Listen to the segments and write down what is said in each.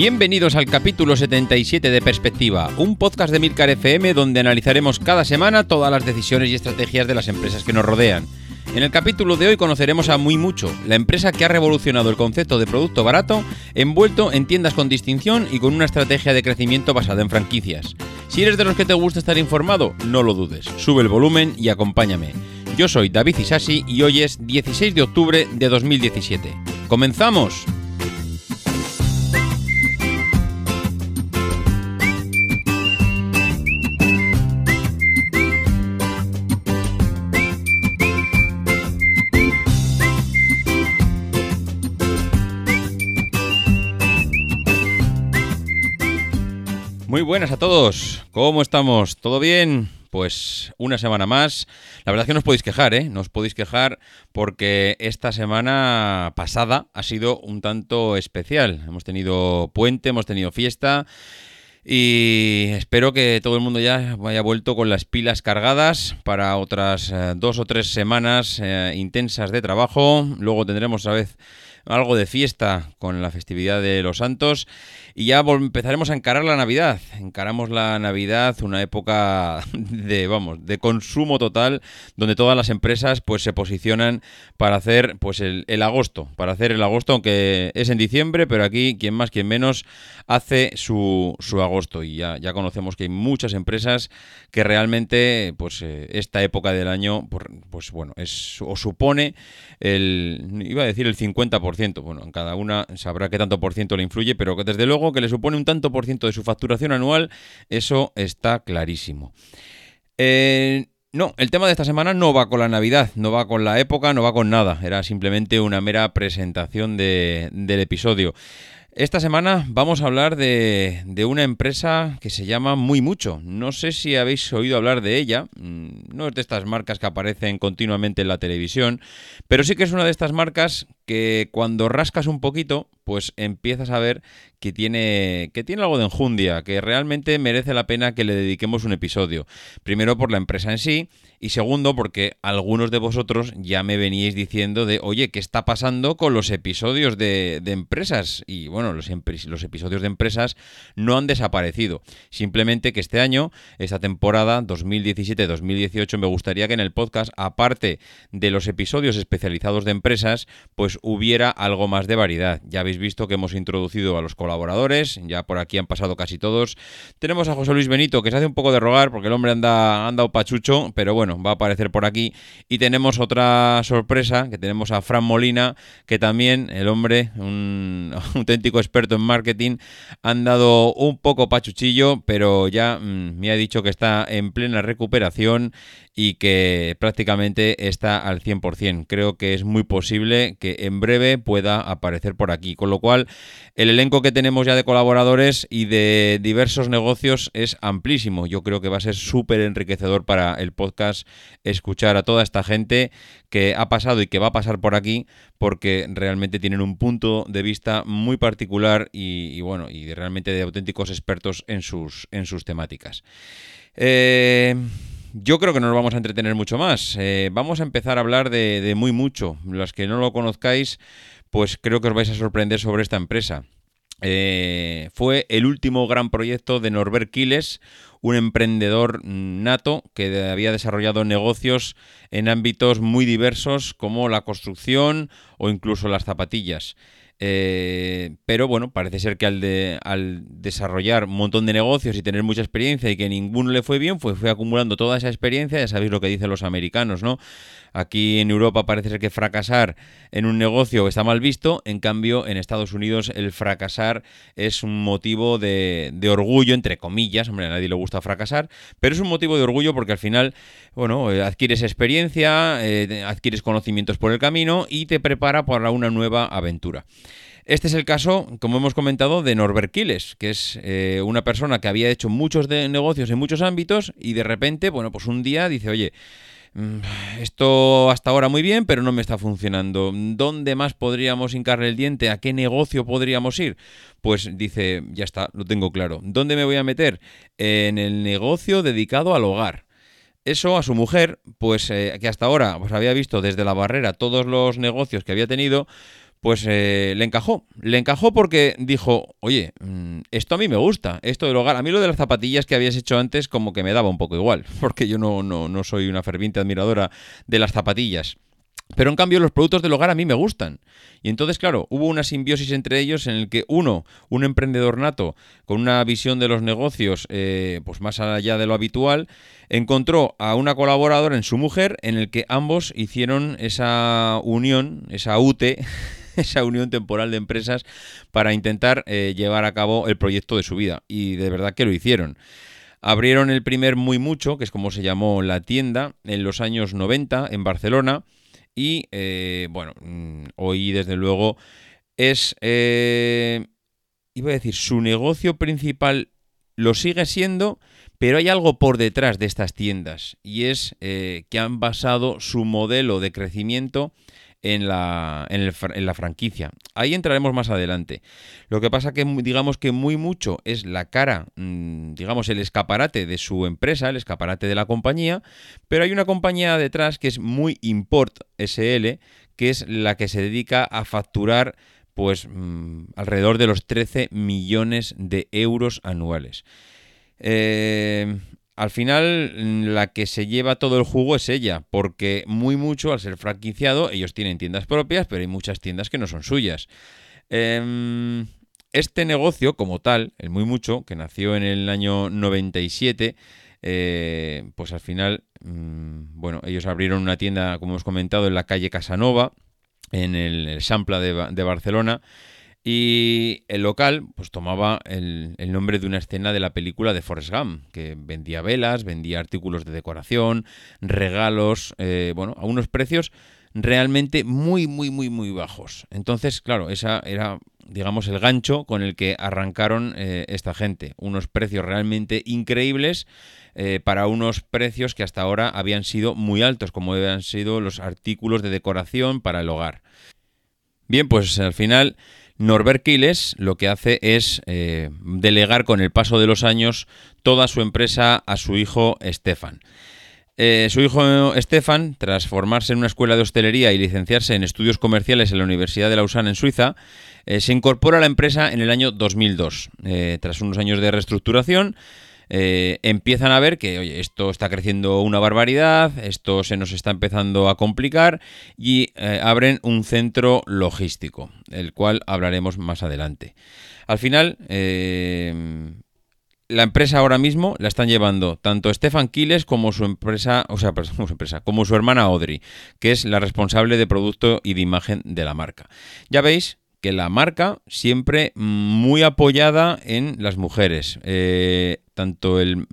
Bienvenidos al capítulo 77 de Perspectiva, un podcast de Milcar FM donde analizaremos cada semana todas las decisiones y estrategias de las empresas que nos rodean. En el capítulo de hoy conoceremos a Muy Mucho, la empresa que ha revolucionado el concepto de producto barato, envuelto en tiendas con distinción y con una estrategia de crecimiento basada en franquicias. Si eres de los que te gusta estar informado, no lo dudes, sube el volumen y acompáñame. Yo soy David Isasi y hoy es 16 de octubre de 2017. ¡Comenzamos! Muy buenas a todos, ¿cómo estamos? ¿Todo bien? Pues una semana más. La verdad es que no podéis quejar, ¿eh? Podéis quejar porque esta semana pasada ha sido un tanto especial. Hemos tenido puente, hemos tenido fiesta. Y espero que todo el mundo ya haya vuelto con las pilas cargadas para otras eh, dos o tres semanas eh, intensas de trabajo. Luego tendremos otra vez algo de fiesta con la festividad de los santos y ya empezaremos a encarar la Navidad. Encaramos la Navidad, una época de, vamos, de consumo total, donde todas las empresas pues se posicionan para hacer pues el, agosto, para hacer el agosto, aunque es en diciembre, pero aquí quien más, quien menos hace su, su agosto. Y ya, ya conocemos que hay muchas empresas que realmente pues eh, esta época del año pues bueno, es o supone el iba a decir el 50%, bueno, en cada una sabrá qué tanto por ciento le influye, pero desde luego que le supone un tanto por ciento de su facturación anual, eso está clarísimo. Eh, no, el tema de esta semana no va con la Navidad, no va con la época, no va con nada. Era simplemente una mera presentación del episodio. Esta semana vamos a hablar de, de, una empresa que se llama Muy Mucho. No sé si habéis oído hablar de ella. Mm, no es de estas marcas que aparecen continuamente en la televisión, pero sí que es una de estas marcas que cuando rascas un poquito, pues empiezas a ver que tiene, que tiene algo de enjundia, que realmente merece la pena que le dediquemos un episodio. Primero por la empresa en sí y segundo porque algunos de vosotros ya me veníais diciendo de, oye, ¿qué está pasando con los episodios de, empresas? Y bueno, los, los episodios de empresas no han desaparecido. Simplemente que este año, esta temporada 2017-2018, me gustaría que en el podcast, aparte de los episodios especializados de empresas, pues hubiera algo más de variedad. Ya habéis visto que hemos introducido a los colaboradores, ya por aquí han pasado casi todos. Tenemos a José Luis Benito, que se hace un poco de rogar porque el hombre anda, anda pachucho, pero bueno, va a aparecer por aquí. Y tenemos otra sorpresa, que tenemos a Fran Molina, que también el hombre, un auténtico experto en marketing, ha andado un poco pachuchillo, pero ya mm, me ha dicho que está en plena recuperación y que prácticamente está al 100%. Creo que es muy posible que en breve pueda aparecer por aquí. Con lo cual, el elenco que tenemos ya de colaboradores y de diversos negocios es amplísimo. Yo creo que va a ser súper enriquecedor para el podcast escuchar a toda esta gente que ha pasado y que va a pasar por aquí porque realmente tienen un punto de vista muy particular y, bueno, y realmente de auténticos expertos en sus, en sus temáticas. Eh, yo creo que no nos vamos a entretener mucho más. Eh, vamos a empezar a hablar de, muy mucho. Los que no lo conozcáis, pues creo que os vais a sorprender sobre esta empresa. Eh, fue el último gran proyecto de Norbert Quiles, un emprendedor nato que había desarrollado negocios en ámbitos muy diversos como la construcción o incluso las zapatillas. Eh, pero bueno, parece ser que al, de, al desarrollar un montón de negocios y tener mucha experiencia y que ninguno le fue bien, pues fue acumulando toda esa experiencia, ya sabéis lo que dicen los americanos, ¿no? Aquí en Europa parece ser que fracasar en un negocio está mal visto, en cambio en Estados Unidos el fracasar es un motivo de, orgullo, entre comillas, hombre, a nadie le gusta fracasar, pero es un motivo de orgullo porque al final, bueno, eh, adquieres experiencia, eh, adquieres conocimientos por el camino y te prepara para una nueva aventura. Este es el caso, como hemos comentado, de Norbert Quiles, que es eh, una persona que había hecho muchos negocios en muchos ámbitos y de repente, bueno, pues un día dice, oye, mm, esto hasta ahora muy bien, pero no me está funcionando. ¿Dónde más podríamos hincarle el diente? ¿A qué negocio podríamos ir? Pues dice, ya está, lo tengo claro. ¿Dónde me voy a meter? En el negocio dedicado al hogar. Eso a su mujer, pues eh, que hasta ahora pues, había visto desde la barrera todos los negocios que había tenido, pues eh, le encajó. Le encajó porque dijo, oye, mm, esto a mí me gusta, esto del hogar. A mí lo de las zapatillas que habías hecho antes como que me daba un poco igual, porque yo no, no, no soy una ferviente admiradora de las zapatillas. Pero en cambio los productos del hogar a mí me gustan. Y entonces, claro, hubo una simbiosis entre ellos en el que uno, un emprendedor nato, con una visión de los negocios eh, pues más allá de lo habitual, encontró a una colaboradora en su mujer en el que ambos hicieron esa unión, esa UTE, esa unión temporal de empresas para intentar eh, llevar a cabo el proyecto de su vida. Y de verdad que lo hicieron. Abrieron el primer Muy Mucho, que es como se llamó la tienda, en los años 90 en Barcelona y eh, bueno, mm, hoy desde luego es, eh, iba a decir, su negocio principal lo sigue siendo, pero hay algo por detrás de estas tiendas y es que han basado su modelo de crecimiento en la, en, la franquicia. Ahí entraremos más adelante. Lo que pasa que digamos que muy mucho es la cara, mm, digamos el escaparate de su empresa, el escaparate de la compañía, pero hay una compañía detrás que es muy Import SL, que es la que se dedica a facturar pues mm, alrededor de los 13 millones de euros anuales. Eh, al final mm, la que se lleva todo el jugo es ella, porque muy mucho al ser franquiciado ellos tienen tiendas propias, pero hay muchas tiendas que no son suyas. Em, este negocio como tal, el muy mucho, que nació en el año 97, eh, pues al final, mm, bueno, ellos abrieron una tienda, como hemos comentado, en la calle Casanova, en el Sampla de Barcelona, y el local pues tomaba el, nombre de una escena de la película de Forrest Gump, que vendía velas, vendía artículos de decoración, regalos, eh, bueno, a unos precios realmente muy, muy, muy, muy bajos. Entonces, claro, esa era, digamos, el gancho con el que arrancaron eh, esta gente. Unos precios realmente increíbles eh, para unos precios que hasta ahora habían sido muy altos, como habían sido los artículos de decoración para el hogar. Bien, pues al final Norbert Quiles lo que hace es eh, delegar con el paso de los años toda su empresa a su hijo Stefan. Eh, su hijo Stefan, tras formarse en una escuela de hostelería y licenciarse en estudios comerciales en la Universidad de Lausanne en Suiza, eh, se incorpora a la empresa en el año 2002. tras unos años de reestructuración, eh, empiezan a ver que, oye, esto está creciendo una barbaridad, esto se nos está empezando a complicar y eh, abren un centro logístico, el cual hablaremos más adelante. Al final, eh, la empresa ahora mismo la están llevando tanto Stefan Quiles como su empresa, o sea, como su hermana Audrey, que es la responsable de producto y de imagen de la marca. Ya veis que la marca siempre muy apoyada en las mujeres. Tanto, el,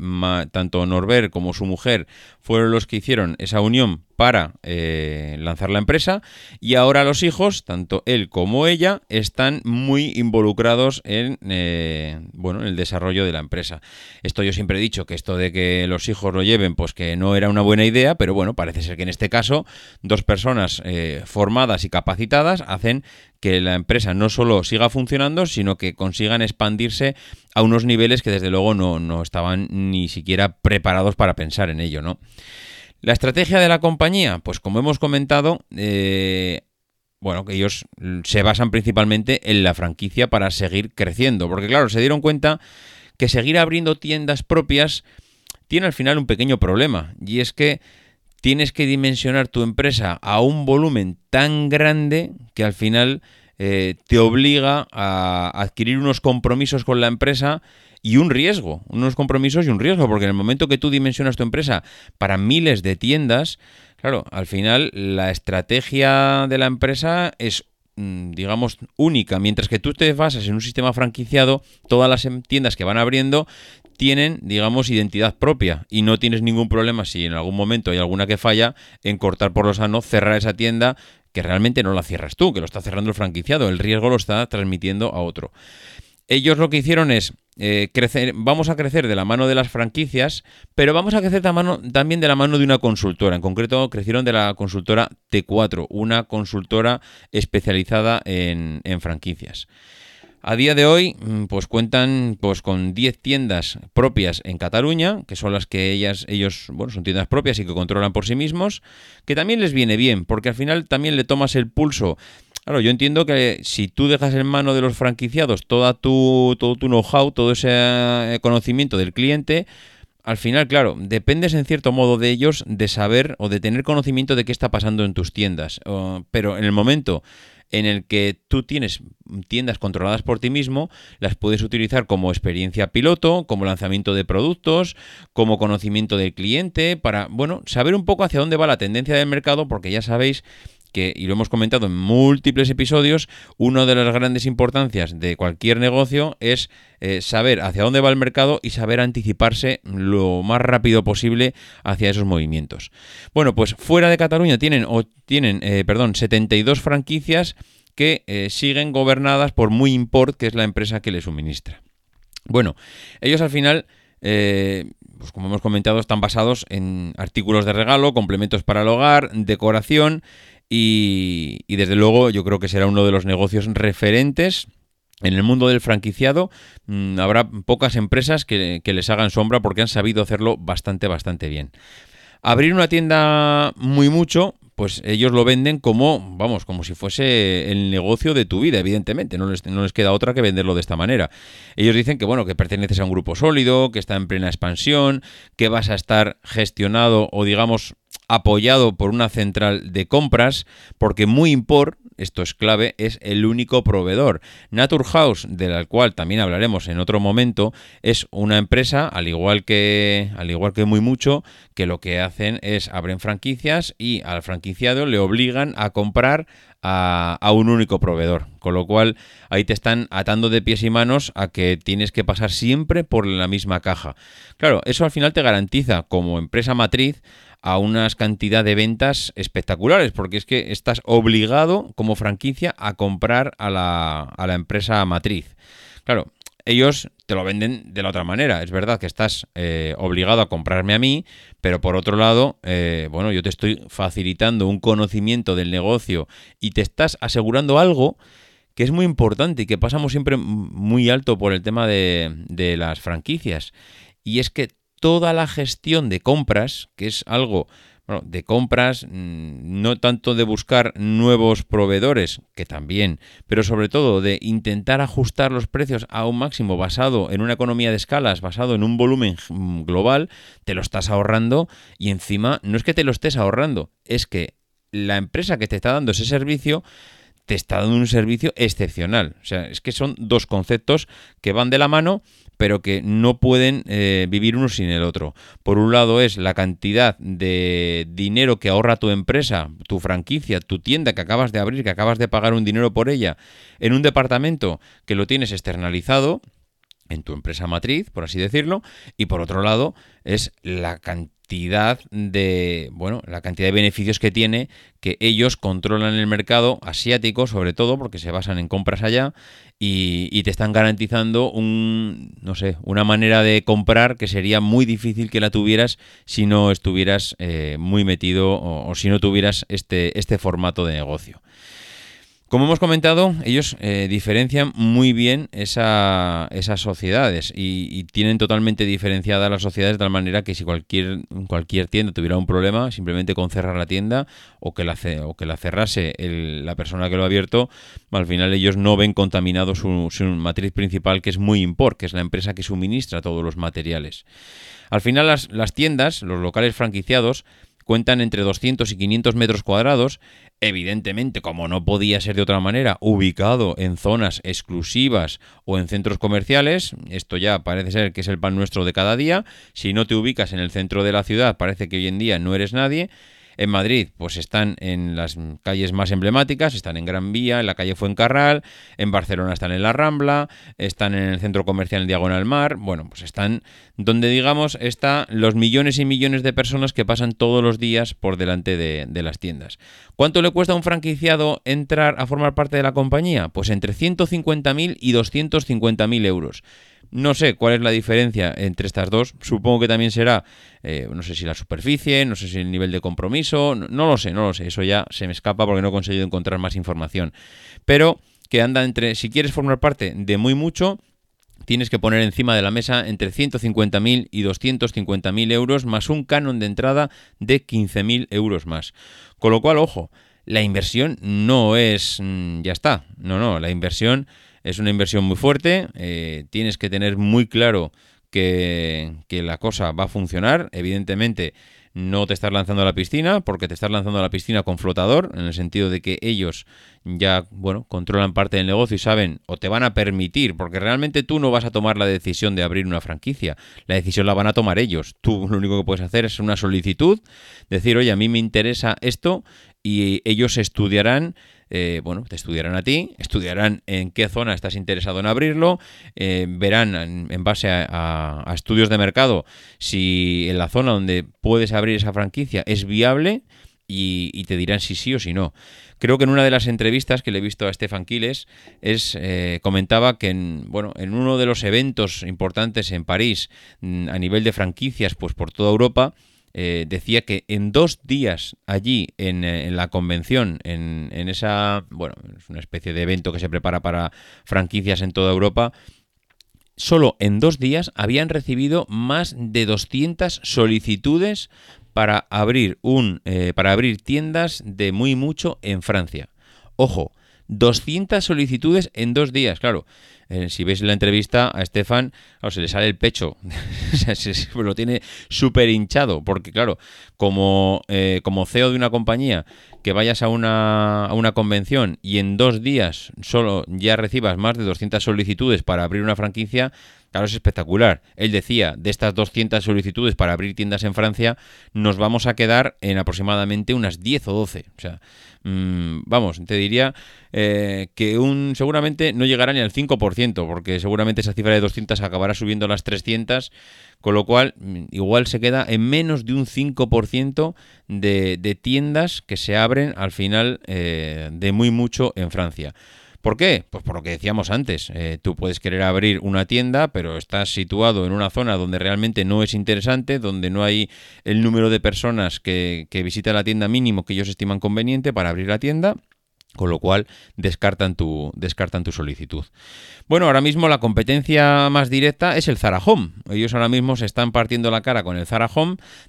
tanto Norbert como su mujer fueron los que hicieron esa unión para eh, lanzar la empresa y ahora los hijos, tanto él como ella, están muy involucrados en, eh, bueno, en el desarrollo de la empresa. Esto yo siempre he dicho que esto de que los hijos lo lleven, pues que no era una buena idea, pero bueno, parece ser que en este caso dos personas eh, formadas y capacitadas hacen que la empresa no solo siga funcionando, sino que consigan expandirse a unos niveles que desde luego no, no estaban ni siquiera preparados para pensar en ello, ¿no? La estrategia de la compañía, pues como hemos comentado, eh, bueno, que ellos se basan principalmente en la franquicia para seguir creciendo, porque claro, se dieron cuenta que seguir abriendo tiendas propias tiene al final un pequeño problema, y es que tienes que dimensionar tu empresa a un volumen tan grande que al final eh, te obliga a adquirir unos compromisos con la empresa y un riesgo, unos compromisos y un riesgo, porque en el momento que tú dimensionas tu empresa para miles de tiendas, claro, al final la estrategia de la empresa es mm, digamos, única. Mientras que tú te basas en un sistema franquiciado, todas las em, tiendas que van abriendo tienen, digamos, identidad propia y no tienes ningún problema si en algún momento hay alguna que falla en cortar por lo sano, cerrar esa tienda que realmente no la cierras tú, que lo está cerrando el franquiciado, el riesgo lo está transmitiendo a otro. Ellos lo que hicieron es eh, crecer, vamos a crecer de la mano de las franquicias, pero vamos a crecer también de la mano de una consultora. En concreto, crecieron de la consultora T4, una consultora especializada en, franquicias. A día de hoy, mm, pues cuentan pues, con 10 tiendas propias en Cataluña, que son las que ellas, ellos, bueno, son tiendas propias y que controlan por sí mismos, que también les viene bien, porque al final también le tomas el pulso Claro, yo entiendo que si tú dejas en mano de los franquiciados toda tu, todo tu know-how, todo ese eh, conocimiento del cliente, al final, claro, dependes en cierto modo de ellos de saber o de tener conocimiento de qué está pasando en tus tiendas. pero en el momento en el que tú tienes tiendas controladas por ti mismo, las puedes utilizar como experiencia piloto, como lanzamiento de productos, como conocimiento del cliente, para, bueno, saber un poco hacia dónde va la tendencia del mercado, porque ya sabéis y lo hemos comentado en múltiples episodios, una de las grandes importancias de cualquier negocio es eh, saber hacia dónde va el mercado y saber anticiparse lo más rápido posible hacia esos movimientos. Bueno, pues fuera de Cataluña tienen, o tienen eh, perdón, 72 franquicias que eh, siguen gobernadas por Muy Import, que es la empresa que les suministra. Bueno, ellos al final pues como hemos comentado, están basados en artículos de regalo, complementos para el hogar, decoración y, desde luego yo creo que será uno de los negocios referentes en el mundo del franquiciado mm, habrá pocas empresas que, que, les hagan sombra porque han sabido hacerlo bastante, bastante bien. Abrir una tienda muy mucho, pues ellos lo venden como, vamos, como si fuese el negocio de tu vida, evidentemente. No les, no les queda otra que venderlo de esta manera. Ellos dicen que, bueno, que perteneces a un grupo sólido, que está en plena expansión, que vas a estar gestionado o, digamos, apoyado por una central de compras, porque muy import, esto es clave, es el único proveedor. Naturhaus, de la cual también hablaremos en otro momento, es una empresa, al igual que, al igual que muy mucho, que lo que hacen es abren franquicias y al franquiciado le obligan a comprar a, a, un único proveedor. Con lo cual ahí te están atando de pies y manos a que tienes que pasar siempre por la misma caja. Claro, eso al final te garantiza como empresa matriz a unas cantidad de ventas espectaculares, porque es que estás obligado como franquicia a comprar a la, a la empresa matriz. Claro, ellos te lo venden de la otra manera. Es verdad que estás eh, obligado a comprarme a mí, pero por otro lado, eh, bueno, yo te estoy facilitando un conocimiento del negocio y te estás asegurando algo que es muy importante y que pasamos siempre muy alto por el tema de, de las franquicias. Y es que toda la gestión de compras, que es algo bueno, de compras, mm, no tanto de buscar nuevos proveedores, que también, pero sobre todo de intentar ajustar los precios a un máximo basado en una economía de escalas, basado en un volumen mm, global, te lo estás ahorrando y encima no es que te lo estés ahorrando, es que la empresa que te está dando ese servicio te está dando un servicio excepcional. O sea, es que son dos conceptos que van de la mano, pero que no pueden eh, vivir uno sin el otro. Por un lado es la cantidad de dinero que ahorra tu empresa, tu franquicia, tu tienda que acabas de abrir, que acabas de pagar un dinero por ella, en un departamento que lo tienes externalizado en tu empresa matriz, por así decirlo, y por otro lado es la cantidad de, bueno, la cantidad de beneficios que tiene que ellos controlan el mercado asiático, sobre todo porque se basan en compras allá y, te están garantizando un, no sé, una manera de comprar que sería muy difícil que la tuvieras si no estuvieras eh, muy metido o, o si no tuvieras este, este formato de negocio. Como hemos comentado, ellos eh, diferencian muy bien esa, esas sociedades y, tienen totalmente diferenciadas las sociedades de tal manera que si cualquier, cualquier tienda tuviera un problema, simplemente con cerrar la tienda o que la, o que la cerrase la persona que lo ha abierto, al final ellos no ven contaminado su, su matriz principal que es muy import, que es la empresa que suministra todos los materiales. Al final las, las tiendas, los locales franquiciados, cuentan entre 200 y 500 metros cuadrados, evidentemente, como no podía ser de otra manera, ubicado en zonas exclusivas o en centros comerciales, esto ya parece ser que es el pan nuestro de cada día, si no te ubicas en el centro de la ciudad, parece que hoy en día no eres nadie, en Madrid, pues están en las calles más emblemáticas, están en Gran Vía, en la calle Fuencarral, en Barcelona están en la Rambla, están en el centro comercial Diagonal Mar, bueno, pues están donde digamos están los millones y millones de personas que pasan todos los días por delante de, de las tiendas. ¿Cuánto le cuesta a un franquiciado entrar a formar parte de la compañía? Pues entre 150.000 y 250.000 euros. No sé cuál es la diferencia entre estas dos. Supongo que también será, eh, no sé si la superficie, no sé si el nivel de compromiso, no, lo sé, no lo sé. Eso ya se me escapa porque no he conseguido encontrar más información. Pero que anda entre, si quieres formar parte de muy mucho, tienes que poner encima de la mesa entre 150.000 y 250.000 euros más un canon de entrada de 15.000 euros más. Con lo cual, ojo, la inversión no es mm, ya está. No, no, la inversión es una inversión muy fuerte. Eh, tienes que tener muy claro que, la cosa va a funcionar. Evidentemente, no te estás lanzando a la piscina, porque te estás lanzando a la piscina con flotador, en el sentido de que ellos ya, bueno, controlan parte del negocio y saben o te van a permitir, porque realmente tú no vas a tomar la decisión de abrir una franquicia, la decisión la van a tomar ellos. Tú lo único que puedes hacer es una solicitud, decir, oye, a mí me interesa esto y ellos estudiarán eh, bueno, te estudiarán a ti, estudiarán en qué zona estás interesado en abrirlo, eh, verán en, base a, estudios de mercado si en la zona donde puedes abrir esa franquicia es viable y, te dirán si sí o si no. Creo que en una de las entrevistas que le he visto a Stefan Quiles es, eh, comentaba que en, bueno, en uno de los eventos importantes en París mm, a nivel de franquicias pues por toda Europa, eh, decía que en dos días allí en, eh, la convención, en, esa, bueno, es una especie de evento que se prepara para franquicias en toda Europa, solo en dos días habían recibido más de 200 solicitudes para abrir un eh, para abrir tiendas de muy mucho en Francia. Ojo, 200 solicitudes en dos días, claro. Eh, si veis la entrevista a Estefan, se le sale el pecho, lo tiene súper hinchado, porque claro, como, eh, como CEO de una compañía, que vayas a una, a una convención y en dos días solo ya recibas más de 200 solicitudes para abrir una franquicia, Claro, es espectacular. Él decía, de estas 200 solicitudes para abrir tiendas en Francia, nos vamos a quedar en aproximadamente unas 10 o 12. O sea, mm, vamos, te diría eh, que un seguramente no llegará ni al 5%, porque seguramente esa cifra de 200 acabará subiendo a las 300, con lo cual mm, igual se queda en menos de un 5% de, de tiendas que se abren al final eh, de muy mucho en Francia. ¿Por qué? Pues por lo que decíamos antes. Eh, tú puedes querer abrir una tienda, pero estás situado en una zona donde realmente no es interesante, donde no hay el número de personas que, que visitan la tienda mínimo que ellos estiman conveniente para abrir la tienda con lo cual descartan tu, descartan tu solicitud. Bueno, ahora mismo la competencia más directa es el Zara. Ellos ahora mismo se están partiendo la cara con el Zara.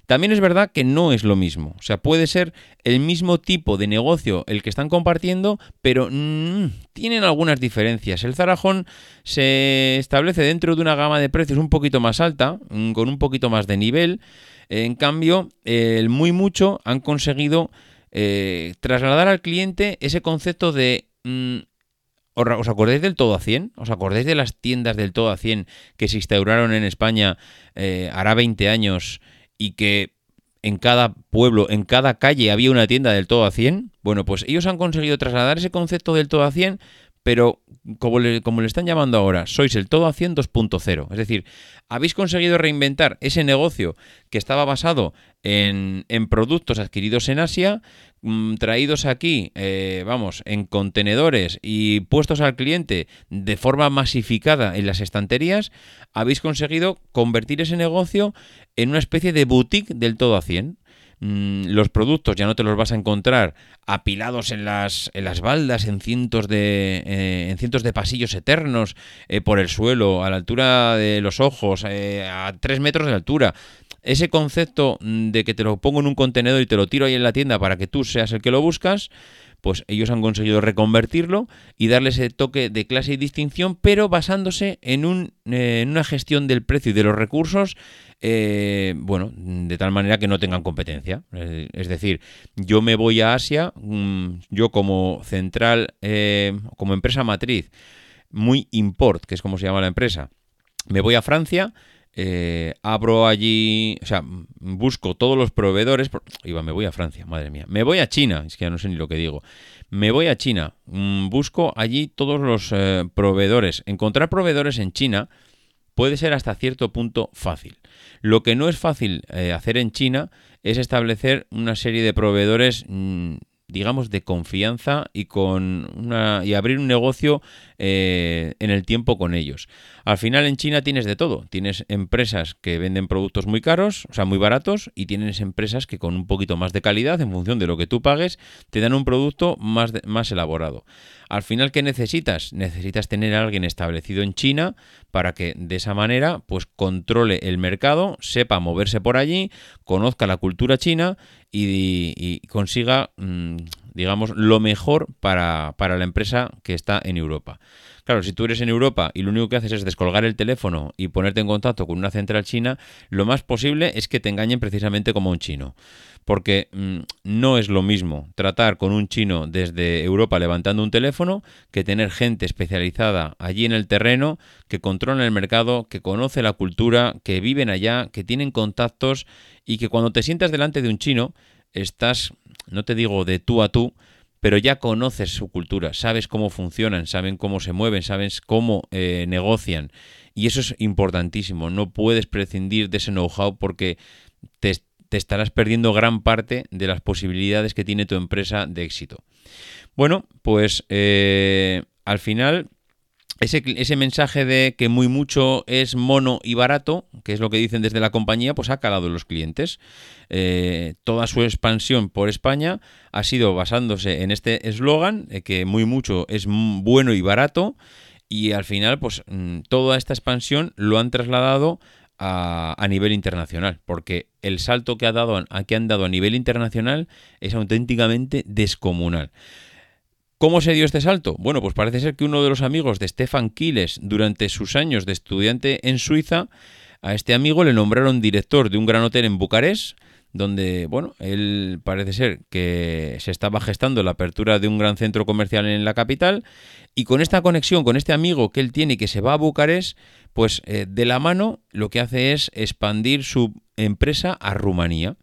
También es verdad que no es lo mismo. O sea, puede ser el mismo tipo de negocio el que están compartiendo, pero mm, tienen algunas diferencias. El Zara Home se establece dentro de una gama de precios un poquito más alta, mm, con un poquito más de nivel. En cambio, el muy mucho han conseguido eh, trasladar al cliente ese concepto de... Mm, ¿Os acordáis del todo a 100? ¿Os acordáis de las tiendas del todo a 100 que se instauraron en España eh, hará 20 años y que en cada pueblo, en cada calle había una tienda del todo a 100? Bueno, pues ellos han conseguido trasladar ese concepto del todo a 100 pero como le, como le, están llamando ahora, sois el todo a 100 2.0. Es decir, habéis conseguido reinventar ese negocio que estaba basado en, productos adquiridos en Asia, mm, traídos aquí, eh, vamos, en contenedores y puestos al cliente de forma masificada en las estanterías, habéis conseguido convertir ese negocio en una especie de boutique del todo a 100. Mm, los productos ya no te los vas a encontrar apilados en las, en las baldas, en cientos de, eh, en cientos de pasillos eternos eh, por el suelo, a la altura de los ojos, eh, a tres metros de altura. Ese concepto mm, de que te lo pongo en un contenedor y te lo tiro ahí en la tienda para que tú seas el que lo buscas, pues ellos han conseguido reconvertirlo y darle ese toque de clase y distinción, pero basándose en, un, eh, en una gestión del precio y de los recursos, eh, bueno, de tal manera que no tengan competencia. Eh, es decir, yo me voy a Asia, mm, yo como central, como empresa matriz, muy import, que es como se llama la empresa, me voy a Francia, eh, abro allí, o sea, busco todos los proveedores. Iba, me voy a Francia, madre mía. Me voy a China, es que ya no sé ni lo que digo. Me voy a China, mm, busco allí todos los eh, proveedores. Encontrar proveedores en China puede ser hasta cierto punto fácil. Lo que no es fácil eh, hacer en China es establecer una serie de proveedores mm, digamos, de confianza y con una y abrir un negocio eh, en el tiempo con ellos. Al final en China tienes de todo. Tienes empresas que venden productos muy caros, o sea, muy baratos, y tienes empresas que con un poquito más de calidad, en función de lo que tú pagues, te dan un producto más, más elaborado. Al final, ¿qué necesitas? Necesitas tener a alguien establecido en China para que de esa manera pues controle el mercado, sepa moverse por allí, conozca la cultura china y, consiga, mm, digamos, lo mejor para, para la empresa que está en Europa. Claro, si tú eres en Europa y lo único que haces es descolgar el teléfono y ponerte en contacto con una central china, lo más posible es que te engañen precisamente como un chino. Porque mm, no es lo mismo tratar con un chino desde Europa levantando un teléfono que tener gente especializada allí en el terreno, que controla el mercado, que conoce la cultura, que viven allá, que tienen contactos y que cuando te sientas delante de un chino estás, no te digo de tú a tú, pero ya conoces su cultura, sabes cómo funcionan, saben cómo se mueven, sabes cómo eh, negocian. Y eso es importantísimo. No puedes prescindir de ese know-how porque te, estarás perdiendo gran parte de las posibilidades que tiene tu empresa de éxito. Bueno, pues eh, al final ese, mensaje de que muy mucho es mono y barato, que es lo que dicen desde la compañía, pues ha calado en los clientes. Eh, toda su expansión por España ha sido basándose en este eslogan, que muy mucho es bueno y barato, y al final, pues mm, toda esta expansión lo han trasladado a, a, nivel internacional, porque el salto que, ha dado, que han dado a nivel internacional es auténticamente descomunal. ¿Cómo se dio este salto? Bueno, pues parece ser que uno de los amigos de Stefan Kiles durante sus años de estudiante en Suiza, a este amigo le nombraron director de un gran hotel en Bucarest, donde, bueno, él parece ser que se estaba gestando la apertura de un gran centro comercial en la capital y con esta conexión, con este amigo que él tiene que se va a Bucarest, pues eh, de la mano lo que hace es expandir su empresa a Rumanía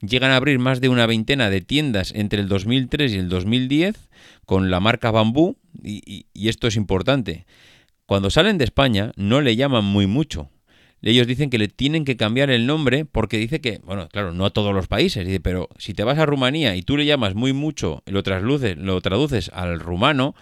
llegan a abrir más de una veintena de tiendas entre el 2003 y el 2010 con la marca Bambú, y, esto es importante. Cuando salen de España no le llaman muy mucho, ellos dicen que le tienen que cambiar el nombre porque dice que, bueno, claro, no a todos los países, dice, pero si te vas a Rumanía y tú le llamas muy mucho, lo, trasluces, lo traduces al rumano,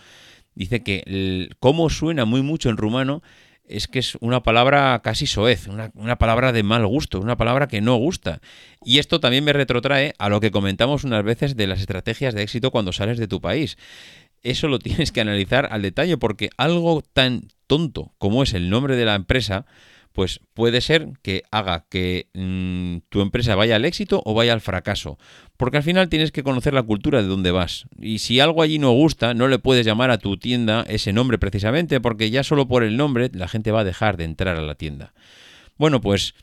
dice que el, cómo suena muy mucho en rumano es que es una palabra casi soez, una, una, palabra de mal gusto, una palabra que no gusta. Y esto también me retrotrae a lo que comentamos unas veces de las estrategias de éxito cuando sales de tu país. Eso lo tienes que analizar al detalle porque algo tan tonto como es el nombre de la empresa, pues puede ser que haga que mm, tu empresa vaya al éxito o vaya al fracaso. Porque al final tienes que conocer la cultura de dónde vas. Y si algo allí no gusta, no le puedes llamar a tu tienda ese nombre precisamente, porque ya solo por el nombre la gente va a dejar de entrar a la tienda. Bueno, pues...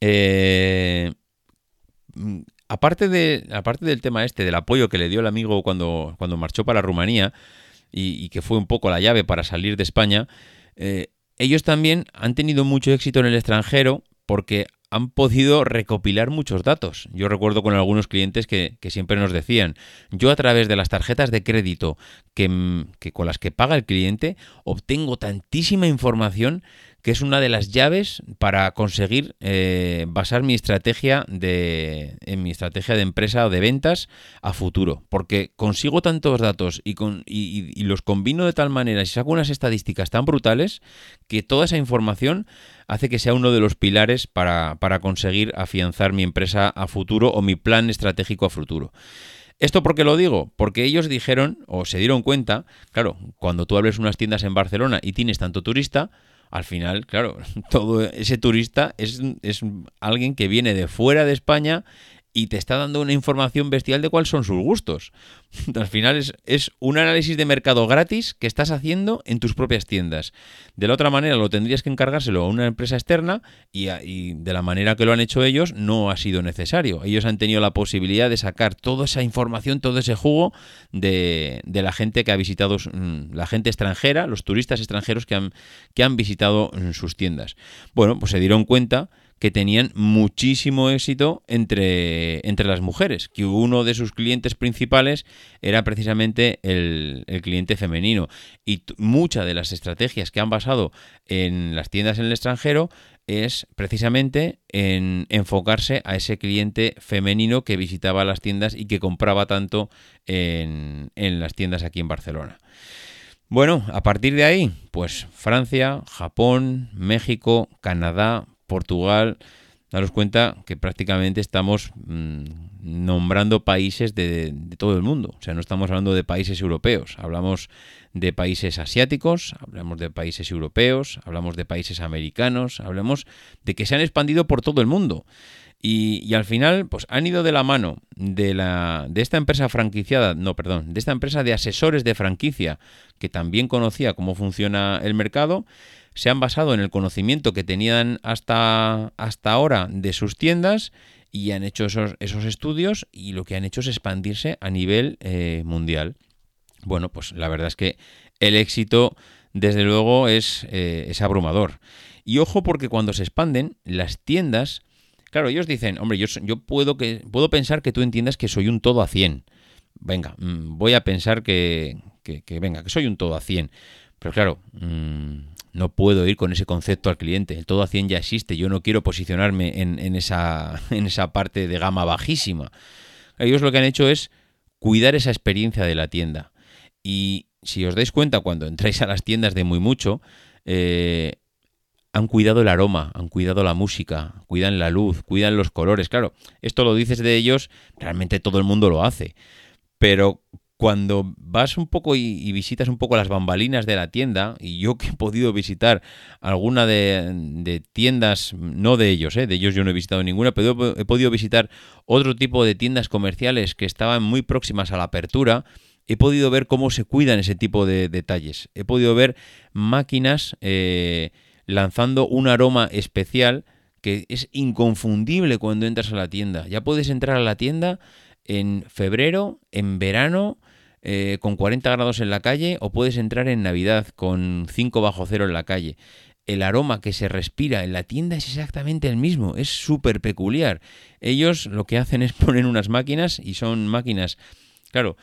Eh, mm, aparte, de, aparte del tema este, del apoyo que le dio el amigo cuando, cuando marchó para Rumanía, y, que fue un poco la llave para salir de España, eh, ellos también han tenido mucho éxito en el extranjero porque han podido recopilar muchos datos. Yo recuerdo con algunos clientes que, siempre nos decían, yo a través de las tarjetas de crédito que, que, con las que paga el cliente obtengo tantísima información que es una de las llaves para conseguir eh, basar mi estrategia de, en mi estrategia de empresa o de ventas a futuro. Porque consigo tantos datos y, con, y, los combino de tal manera y saco unas estadísticas tan brutales que toda esa información hace que sea uno de los pilares para, para conseguir afianzar mi empresa a futuro o mi plan estratégico a futuro. ¿Esto por qué lo digo? Porque ellos dijeron o se dieron cuenta, claro, cuando tú abres unas tiendas en Barcelona y tienes tanto turista, al final, claro, todo ese turista es, es alguien que viene de fuera de España y te está dando una información bestial de cuáles son sus gustos. Al final es, un análisis de mercado gratis que estás haciendo en tus propias tiendas. De la otra manera lo tendrías que encargárselo a una empresa externa y, de la manera que lo han hecho ellos no ha sido necesario. Ellos han tenido la posibilidad de sacar toda esa información, todo ese jugo de, la gente que ha visitado, mm, la gente extranjera, los turistas extranjeros que han, que han visitado mm, sus tiendas. Bueno, pues se dieron cuenta que tenían muchísimo éxito entre, entre las mujeres, que uno de sus clientes principales era precisamente el, cliente femenino. Y muchas de las estrategias que han basado en las tiendas en el extranjero es precisamente en enfocarse a ese cliente femenino que visitaba las tiendas y que compraba tanto en, en las tiendas aquí en Barcelona. Bueno, a partir de ahí, pues Francia, Japón, México, Canadá, Portugal, daros cuenta que prácticamente estamos mm, nombrando países de, todo el mundo. O sea, no estamos hablando de países europeos, hablamos de países asiáticos, hablamos de países europeos, hablamos de países americanos, hablamos de que se han expandido por todo el mundo. Y, al final, pues han ido de la mano de, la, de esta empresa franquiciada, no, perdón, de esta empresa de asesores de franquicia, que también conocía cómo funciona el mercado, se han basado en el conocimiento que tenían hasta, hasta ahora de sus tiendas y han hecho esos, esos estudios y lo que han hecho es expandirse a nivel eh, mundial. Bueno, pues la verdad es que el éxito, desde luego, es, eh, es abrumador. Y ojo porque cuando se expanden, las tiendas Claro, ellos dicen, hombre, yo, yo puedo, que, puedo pensar que tú entiendas que soy un todo a 100. Venga, mm, voy a pensar que, que, venga, que soy un todo a 100. Pero claro, mm, no puedo ir con ese concepto al cliente. El todo a 100 ya existe. Yo no quiero posicionarme en, esa, en esa parte de gama bajísima. Ellos lo que han hecho es cuidar esa experiencia de la tienda. Y si os dais cuenta, cuando entráis a las tiendas de muy mucho, eh, han cuidado el aroma, han cuidado la música, cuidan la luz, cuidan los colores. Claro, esto lo dices de ellos, realmente todo el mundo lo hace. Pero cuando vas un poco y, visitas un poco las bambalinas de la tienda, y yo que he podido visitar alguna de, tiendas, no de ellos, ¿eh? de ellos yo no he visitado ninguna, pero he podido visitar otro tipo de tiendas comerciales que estaban muy próximas a la apertura, he podido ver cómo se cuidan ese tipo de detalles. He podido ver máquinas... Eh, lanzando un aroma especial que es inconfundible cuando entras a la tienda. Ya puedes entrar a la tienda en febrero, en verano, eh, con 40 grados en la calle, o puedes entrar en Navidad con 5 bajo cero en la calle. El aroma que se respira en la tienda es exactamente el mismo, es súper peculiar. Ellos lo que hacen es poner unas máquinas y son máquinas, claro,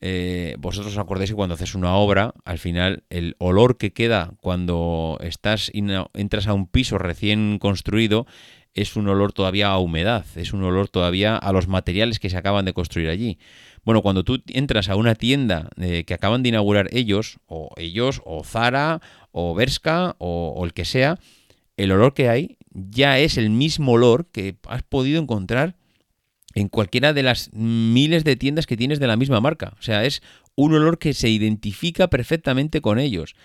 eh, vosotros os acordáis que cuando haces una obra, al final el olor que queda cuando estás entras a un piso recién construido es un olor todavía a humedad, es un olor todavía a los materiales que se acaban de construir allí. Bueno, cuando tú entras a una tienda eh, que acaban de inaugurar ellos, o ellos, o Zara, o Berska, o el que sea, el olor que hay ya es el mismo olor que has podido encontrar en cualquiera de las miles de tiendas que tienes de la misma marca. O sea, es un olor que se identifica perfectamente con ellos.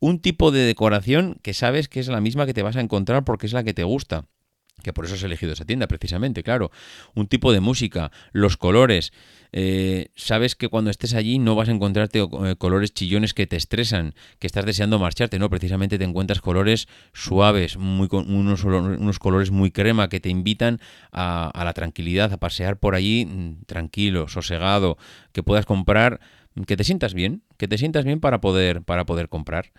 Un tipo de decoración que sabes que es la misma que te vas a encontrar porque es la que te gusta que por eso has elegido esa tienda, precisamente, claro. Un tipo de música, los colores. Eh, sabes que cuando estés allí no vas a encontrarte eh, colores chillones que te estresan, que estás deseando marcharte, no, precisamente te encuentras colores suaves, muy, unos, unos colores muy crema que te invitan a, a la tranquilidad, a pasear por allí mm, tranquilo, sosegado, que puedas comprar, que te sientas bien, que te sientas bien para poder, para poder comprar.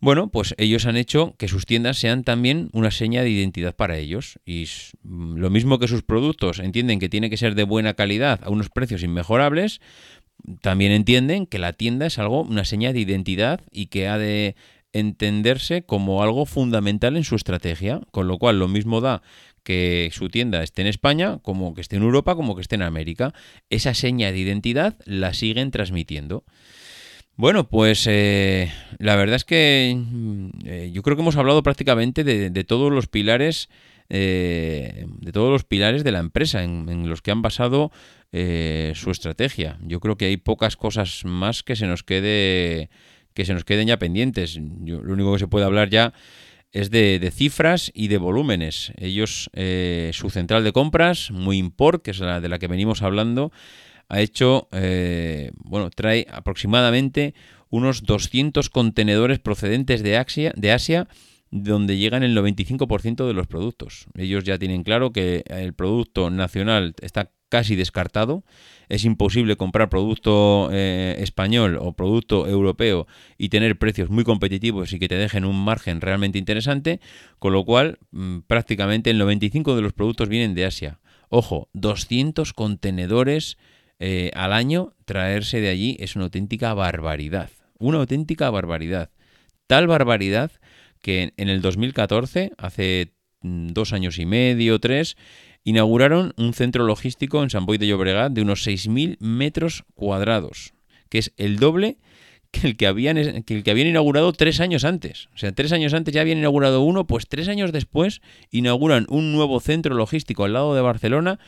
Bueno, pues ellos han hecho que sus tiendas sean también una seña de identidad para ellos. Y mm, lo mismo que sus productos entienden que tiene que ser de buena calidad a unos precios inmejorables, también entienden que la tienda es algo, una seña de identidad y que ha de entenderse como algo fundamental en su estrategia. Con lo cual, lo mismo da que su tienda esté en España, como que esté en Europa, como que esté en América. Esa seña de identidad la siguen transmitiendo. Bueno, pues eh, la verdad es que mm, eh, yo creo que hemos hablado prácticamente de, todos los pilares, eh, de todos los pilares de la empresa en, los que han basado su estrategia. Yo creo que hay pocas cosas más que se nos quede que se nos queden ya pendientes. lo único que se puede hablar ya es de, cifras y de volúmenes. Ellos, su central de compras, muy import, que es la de la que venimos hablando, ha hecho, eh, bueno, trae aproximadamente unos 200 contenedores procedentes de Asia, de Asia donde llegan el 95% de los productos. Ellos ya tienen claro que el producto nacional está casi descartado. Es imposible comprar producto eh, español o producto europeo y tener precios muy competitivos y que te dejen un margen realmente interesante, con lo cual mm, prácticamente el 95% de los productos vienen de Asia. Ojo, 200 contenedores eh, al año traerse de allí es una auténtica barbaridad. Una auténtica barbaridad. Tal barbaridad que en el 2014, hace mm, dos años y medio, tres, inauguraron un centro logístico en San Boy de Llobregat de unos 6.000 metros cuadrados, que es el doble que el que, habían, que el que habían inaugurado tres años antes. O sea, tres años antes ya habían inaugurado uno, pues tres años después inauguran un nuevo centro logístico al lado de Barcelona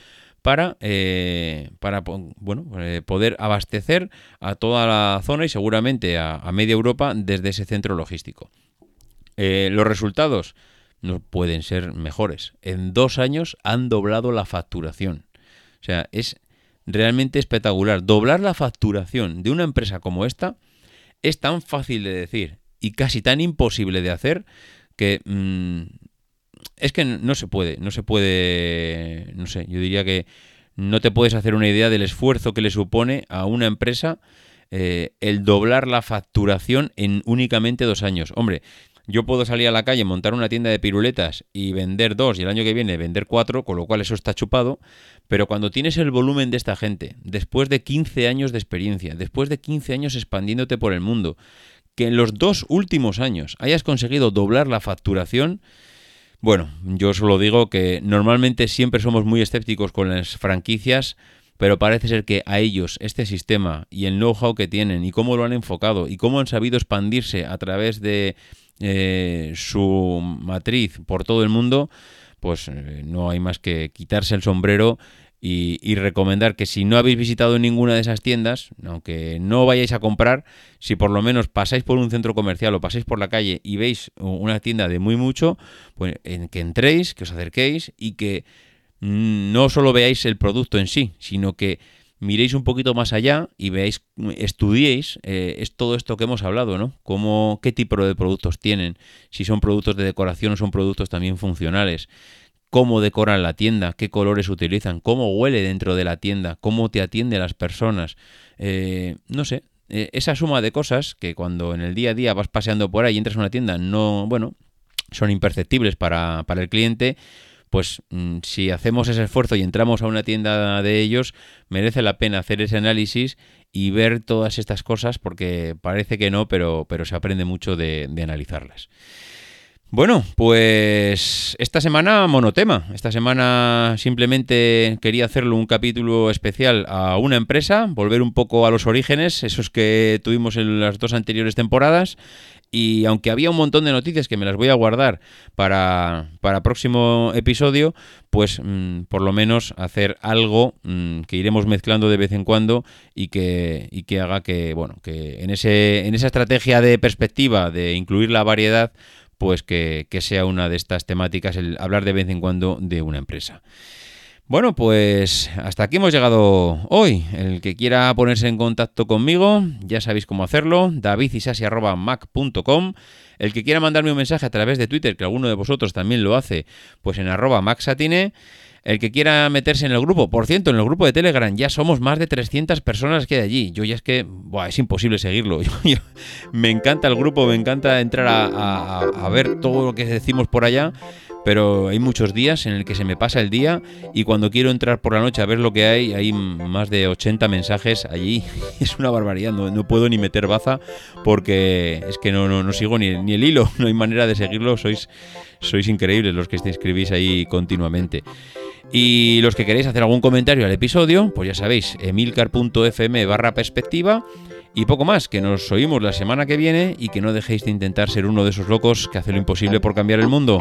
para, eh, para bueno, eh, poder abastecer a toda la zona y seguramente a, media Europa desde ese centro logístico. Eh, los resultados, no pueden ser mejores. En dos años han doblado la facturación. O sea, es realmente espectacular. Doblar la facturación de una empresa como esta es tan fácil de decir y casi tan imposible de hacer que mm, es que no se puede, no se puede, no sé, yo diría que no te puedes hacer una idea del esfuerzo que le supone a una empresa eh, el doblar la facturación en únicamente dos años. Hombre, yo puedo salir a la calle, montar una tienda de piruletas y vender dos y el año que viene vender cuatro, con lo cual eso está chupado, pero cuando tienes el volumen de esta gente, después de 15 años de experiencia, después de 15 años expandiéndote por el mundo, que en los dos últimos años hayas conseguido doblar la facturación, bueno, yo solo digo que normalmente siempre somos muy escépticos con las franquicias, pero parece ser que a ellos este sistema y el know-how que tienen y cómo lo han enfocado y cómo han sabido expandirse a través de eh, su matriz por todo el mundo, pues eh, no hay más que quitarse el sombrero y, recomendar que si no habéis visitado ninguna de esas tiendas, aunque no vayáis a comprar, si por lo menos pasáis por un centro comercial o pasáis por la calle y veis una tienda de muy mucho, pues en que entréis, que os acerquéis y que no solo veáis el producto en sí, sino que miréis un poquito más allá y veáis, estudiéis eh, es todo esto que hemos hablado, ¿no? Cómo, qué tipo de productos tienen, si son productos de decoración o son productos también funcionales, cómo decoran la tienda, qué colores utilizan, cómo huele dentro de la tienda, cómo te atiende las personas, eh, no sé, eh, esa suma de cosas que cuando en el día a día vas paseando por ahí y entras a una tienda, no, bueno, son imperceptibles para, para el cliente, pues mm, si hacemos ese esfuerzo y entramos a una tienda de ellos, merece la pena hacer ese análisis y ver todas estas cosas porque parece que no, pero, pero se aprende mucho de, de analizarlas. Bueno, pues esta semana monotema. Esta semana simplemente quería hacerle un capítulo especial a una empresa, volver un poco a los orígenes, esos que tuvimos en las dos anteriores temporadas, y aunque había un montón de noticias que me las voy a guardar para, para próximo episodio, pues mm, por lo menos hacer algo mm, que iremos mezclando de vez en cuando y que, y que haga que, bueno, que en, ese, en esa estrategia de perspectiva de incluir la variedad, pues que, que sea una de estas temáticas el hablar de vez en cuando de una empresa. Bueno, pues hasta aquí hemos llegado hoy. El que quiera ponerse en contacto conmigo, ya sabéis cómo hacerlo, davidisasi.mac.com. El que quiera mandarme un mensaje a través de Twitter, que alguno de vosotros también lo hace, pues en arroba maxatine. El que quiera meterse en el grupo, por cierto, en el grupo de Telegram ya somos más de 300 personas que hay allí. Yo ya es que, es imposible seguirlo. me encanta el grupo, me encanta entrar a ver todo lo que decimos por allá pero hay muchos días en el que se me pasa el día y cuando quiero entrar por la noche a ver lo que hay, hay más de 80 mensajes allí. Es una barbaridad, no, puedo ni meter baza porque es que no, no, sigo ni, ni, el hilo, no hay manera de seguirlo, sois, sois increíbles los que escribís ahí continuamente. Y los que queréis hacer algún comentario al episodio, pues ya sabéis, emilcar.fm barra perspectiva. Y poco más, que nos oímos la semana que viene y que no dejéis de intentar ser uno de esos locos que hace lo imposible por cambiar el mundo.